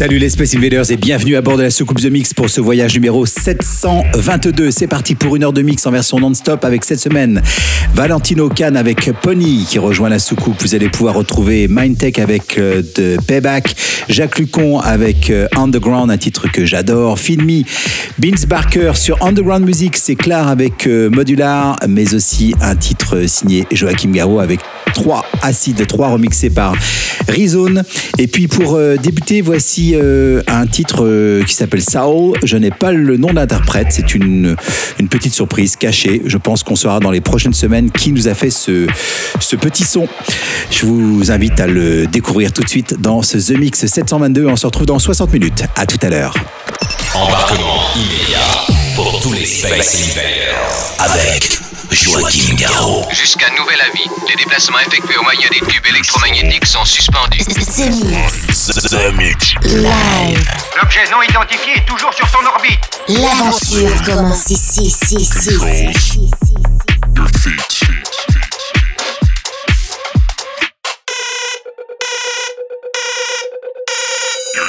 Salut les Space Invaders et bienvenue à bord de la soucoupe The Mix pour ce voyage numéro 722. C'est parti pour une heure de mix en version non-stop avec cette semaine Valentino Khan avec Pony qui rejoint la soucoupe. Vous allez pouvoir retrouver Mindtech avec euh, The Payback, Jacques Lucon avec euh, Underground, un titre que j'adore, Filmy, Vince Barker sur Underground Music, c'est clair avec euh, Modular, mais aussi un titre signé Joachim Garraud avec trois acides, trois remixés par Rizone. Et puis pour euh, débuter, voici euh, un titre euh, qui s'appelle Saul. Je n'ai pas le nom d'interprète, c'est une, une petite surprise cachée. Je pense qu'on saura dans les prochaines semaines qui nous a fait ce, ce petit son. Je vous invite à le découvrir tout de suite dans ce The Mix 722. On se retrouve dans 60 minutes. À tout à l'heure. Embarquement immédiat pour tous les Space Invaders. Avec Garraud. Jusqu'à nouvel avis, les déplacements effectués au moyen des tubes électromagnétiques sont suspendus. The Mix. The Mix. Live. L'objet non identifié est toujours sur son orbite. L'aventure commence ici, ici, ici. ici. Your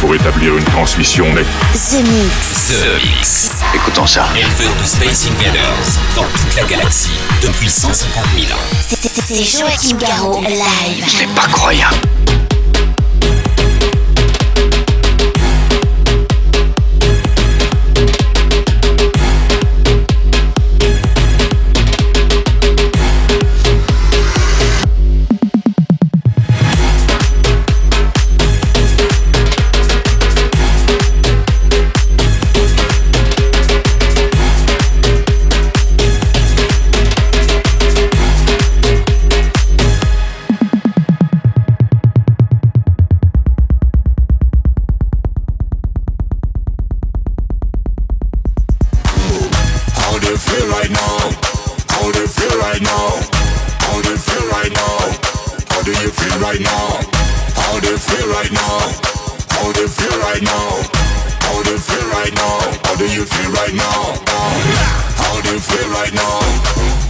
Pour établir une transmission nette. The Mix. The Mix. Écoutons ça. Éleveur de Space Invaders dans toute la galaxie depuis 150 000 ans. C'est- Joachim Garraud, live. C'est pas croyable. Right now? How do you feel right now? How do you feel right now? How do you feel right now? How do you feel right now? How do you feel right now? How do you feel right now? How do you feel right now?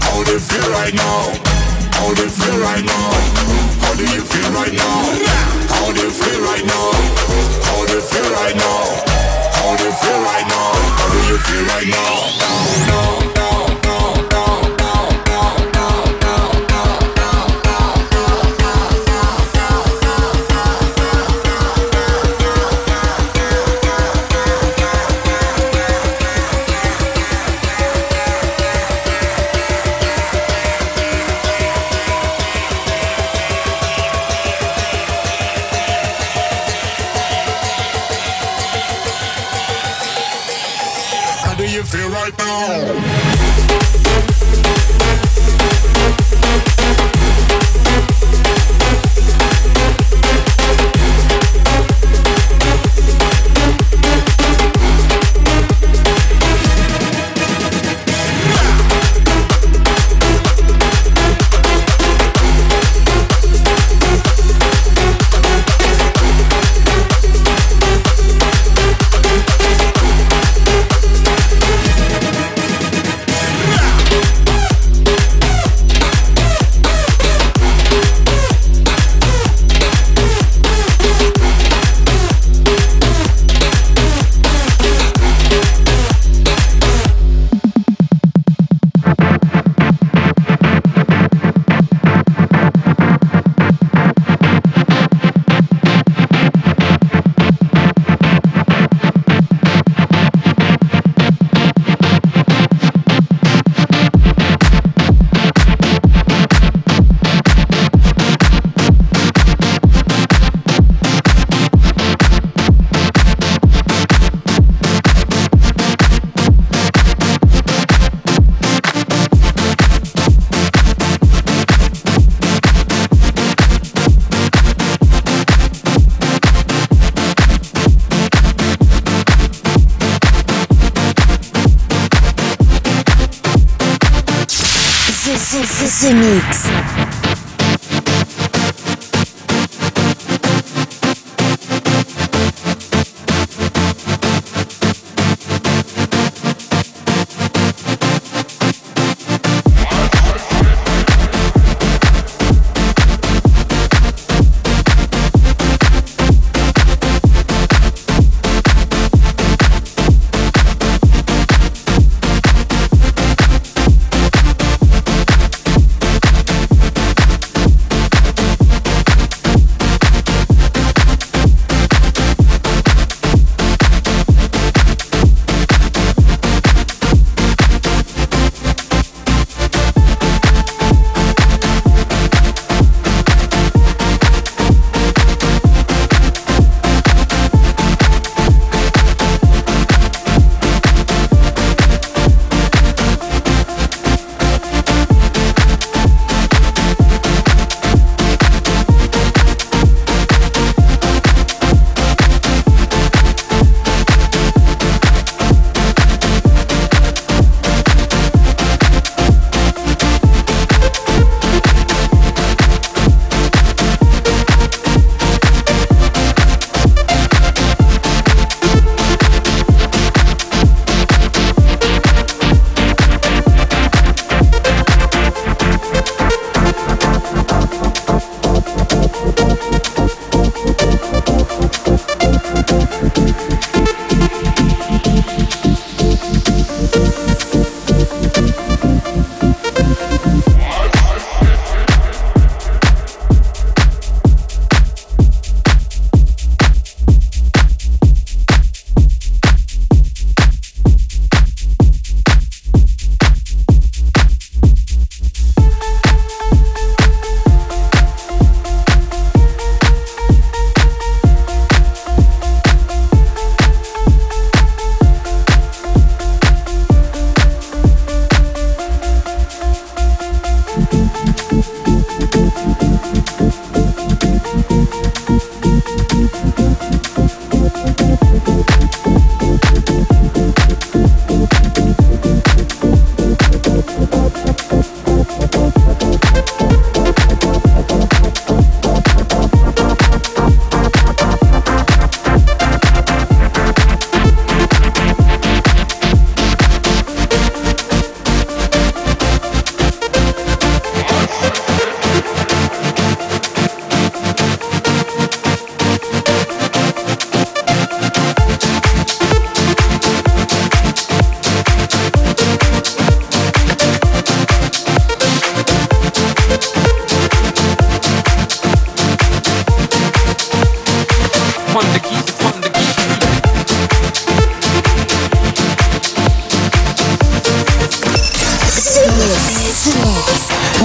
How do you feel right now? How do you feel right now? How do you feel right now? How do you feel right now? How do you feel right now? How do you feel right now? How do you feel right now?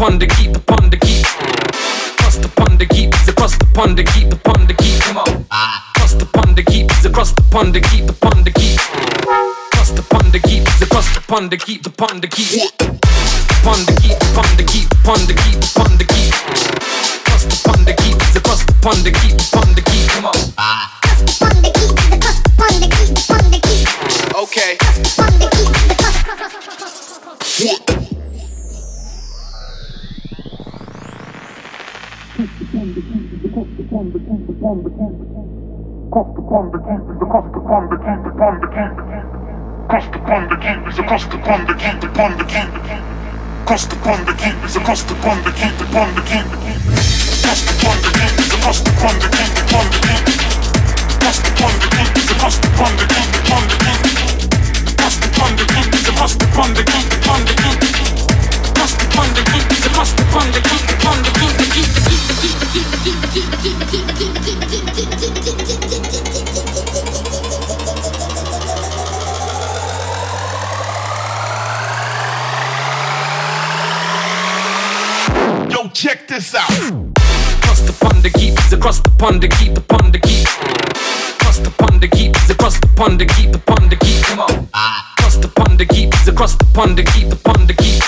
upon the keep upon the keep. Bust upon the keep, the bust upon the keep upon the keep. Come on. Bust upon the keep, the bust upon the keep upon the keep. Bust upon the keep, the bust upon the keep upon the keep. Upon the keep upon the keep upon the keep upon the keep. Bust upon the keep, the bust the keep upon the keep. Come on. quando quando quando costa quando quando costa quando quando quando costa quando quando costa quando quando quando costa quando quando costa quando quando quando costa quando quando costa quando quando quando costa quando quando costa quando quando quando across the pond to keep, the pond to keep. Across the pond to keep, across the pond to keep, the pond to keep. Come on. Across the pond to keep, across the pond to keep, the pond to keep.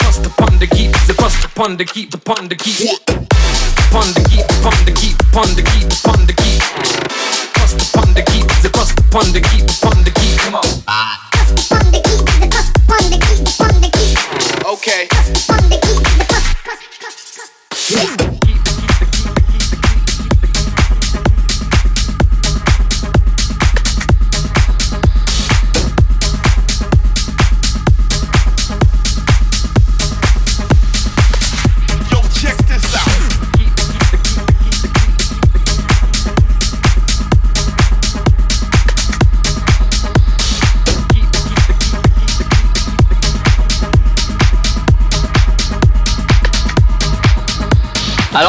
Across the pond to keep, across the pond to keep, the pond to keep. Pond to keep, pond to keep, pond to keep, pond to keep. Across the pond to keep, across the pond to keep, the pond to keep. Come on.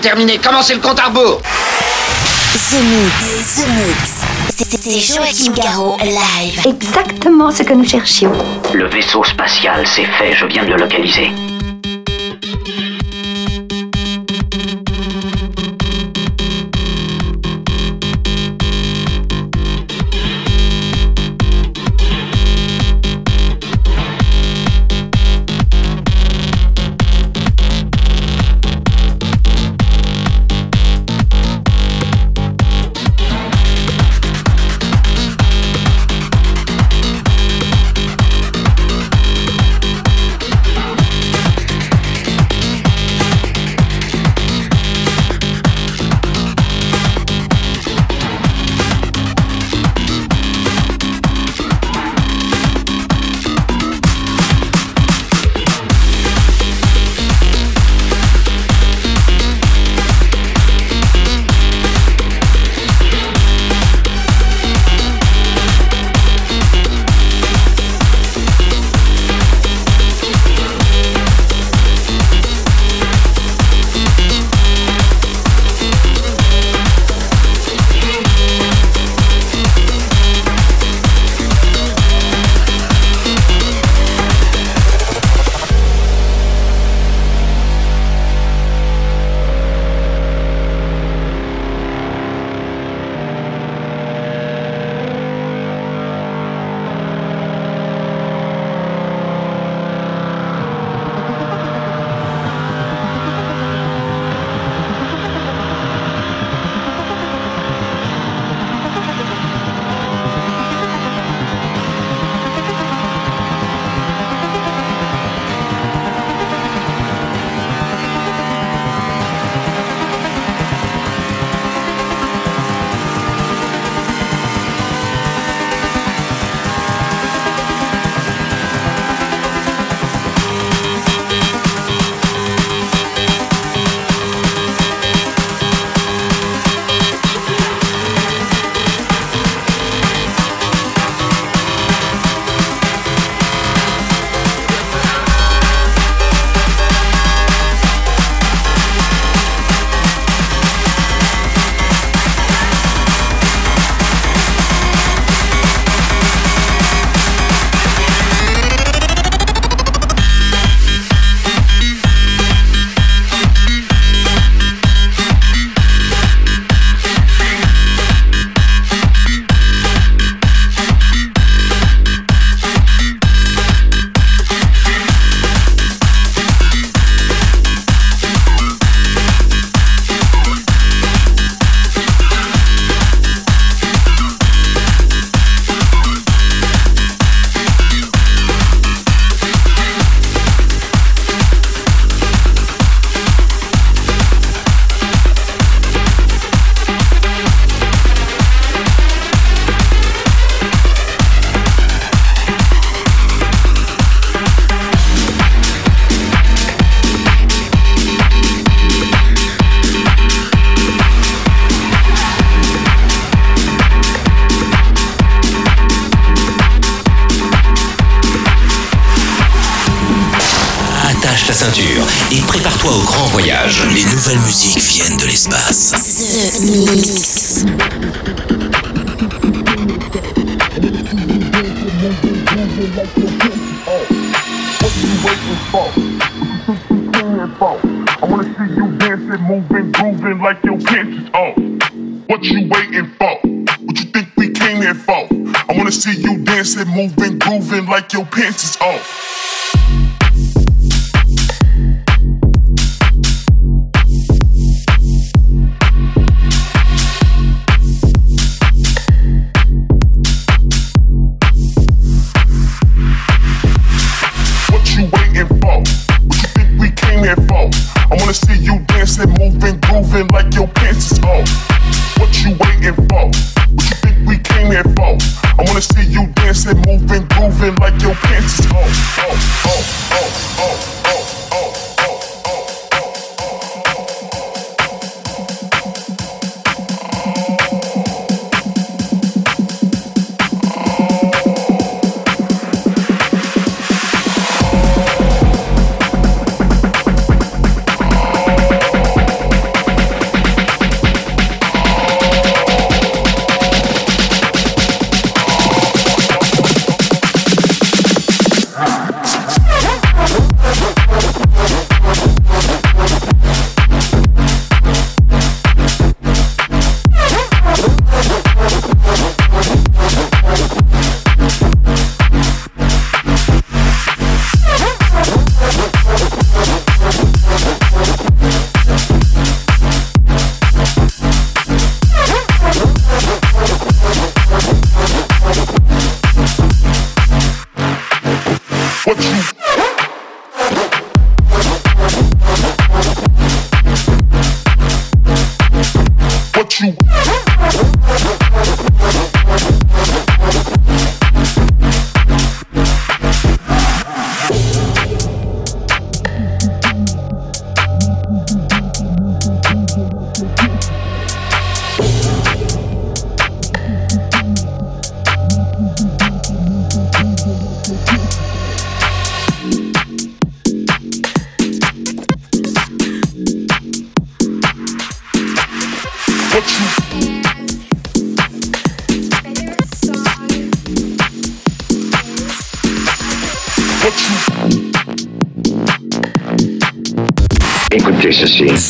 Déterminé, commencez le compte à rebours? The Mix, The Mix. C'est Joachim Garraud live. Exactement ce que nous cherchions. Le vaisseau spatial, c'est fait, je viens de le localiser.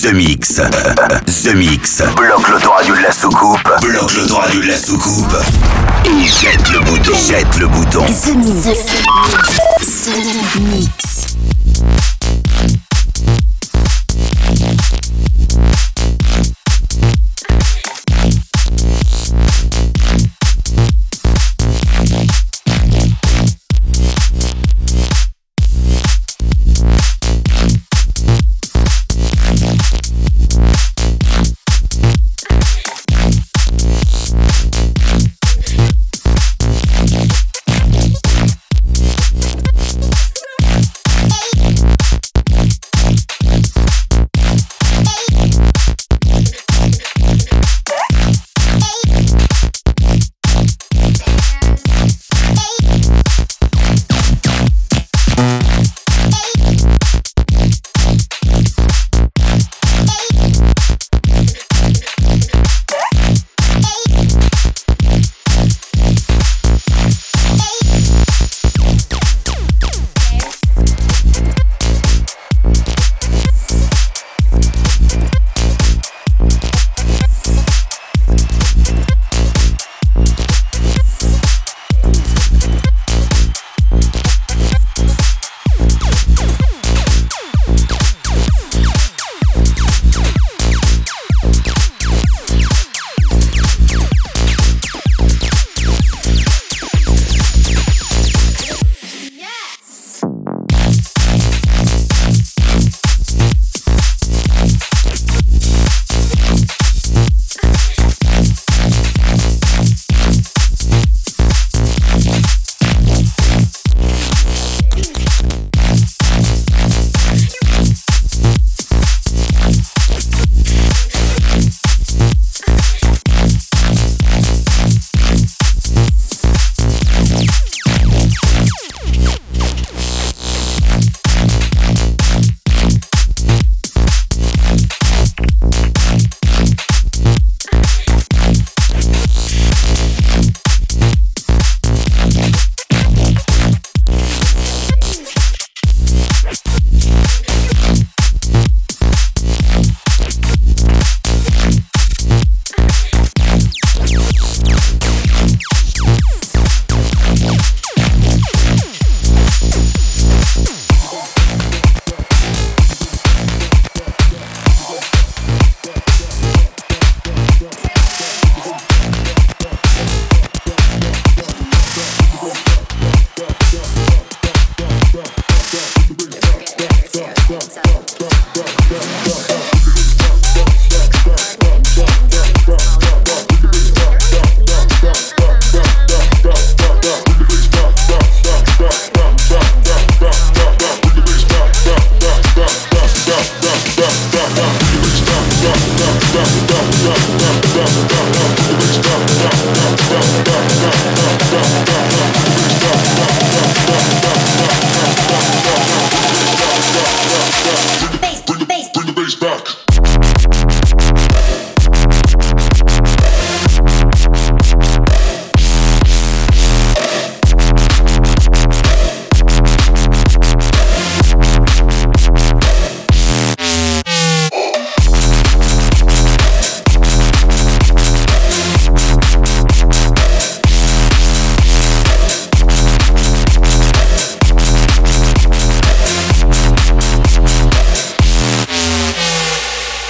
The Mix. The Mix. Bloque le droit du la soucoupe. Bloque le droit du la soucoupe. Jette le bouton. Jette le bouton. The Mix. The Mix.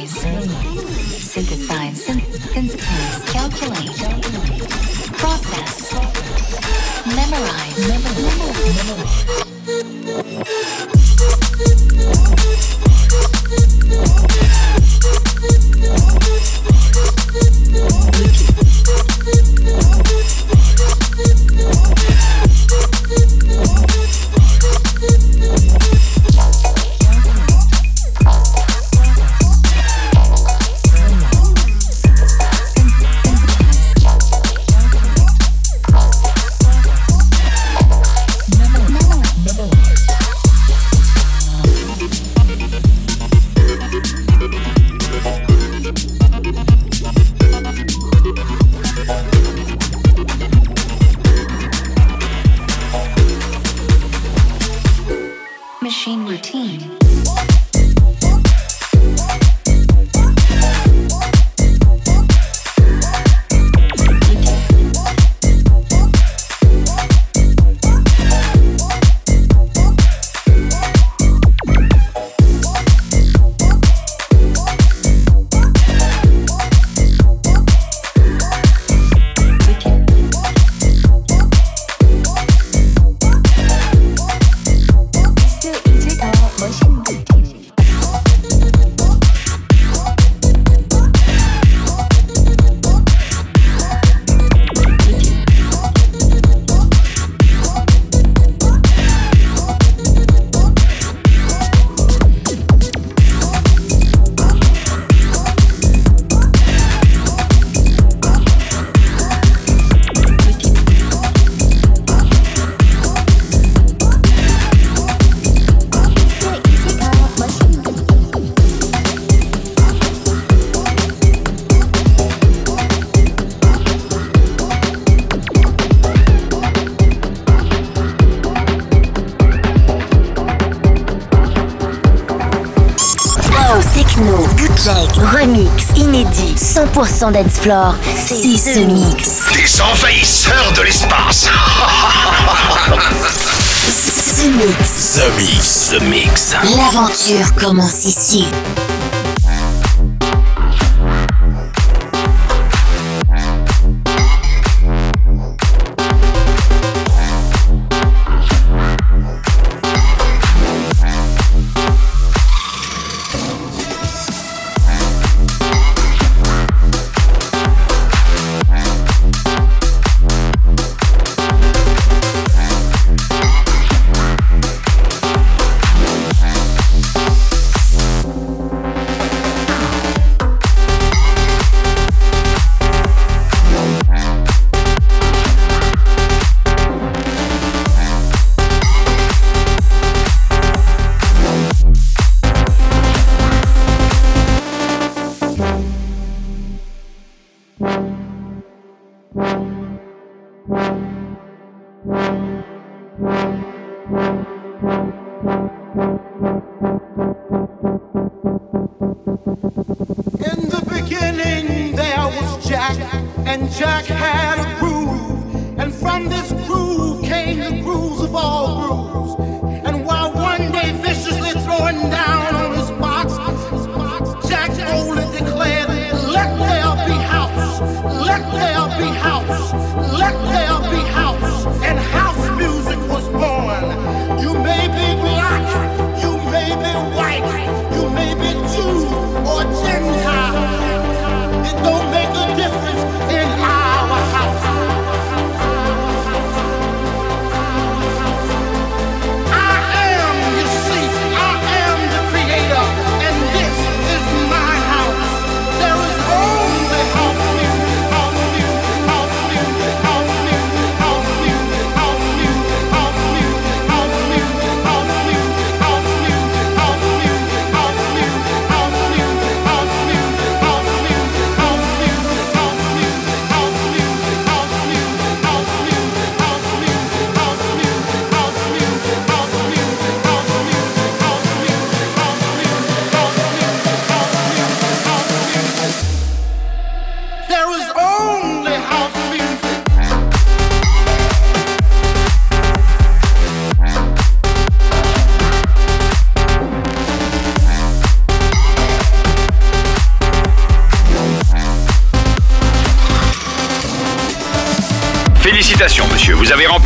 I say? 100% c'est ce mix. Des envahisseurs de l'espace. The Mix. The Mix. L'aventure commence ici. Let there be house. Let there be house. And house music was born. You may be black. You may be white.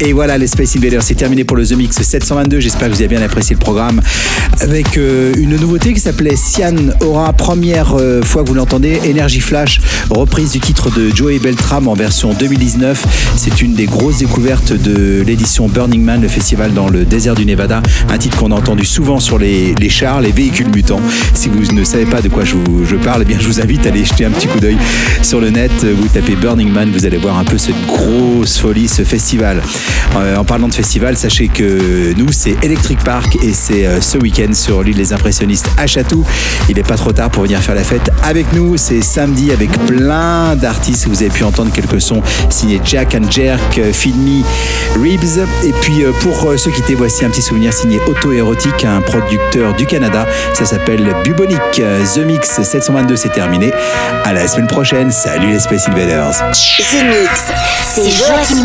Et voilà, les Space Invaders, c'est terminé pour le The Mix 722. J'espère que vous avez bien apprécié le programme. Avec euh, une nouveauté qui s'appelait Sian Aura, première euh, fois que vous l'entendez. Energy Flash, reprise du titre de Joey Beltram en version 2019. C'est une des grosses découvertes de l'édition Burning Man, le festival dans le désert du Nevada. Un titre qu'on a entendu souvent sur les, chars, les véhicules mutants. Si vous ne savez pas de quoi je, vous, parle, eh bien, je vous invite à aller jeter un petit coup d'œil sur le net. Vous tapez Burning Man, vous allez voir un peu cette grosse folie, ce festival. Euh, en parlant de festival, sachez que nous, c'est Electric Park et c'est euh, ce week-end sur l'île des impressionnistes à Chatou. Il n'est pas trop tard pour venir faire la fête avec nous. C'est samedi avec plein d'artistes. Vous avez pu entendre quelques sons signés Jack and Jerk, euh, Feed Me, Ribs. Et puis pour ceux qui étaient, voici un petit souvenir signé Auto Érotique, un producteur du Canada. Ça s'appelle Bubonic. The Mix 722, c'est terminé. À la semaine prochaine. Salut les Space Invaders. The Mix, c'est Joachim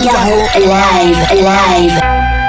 live, live. Joachim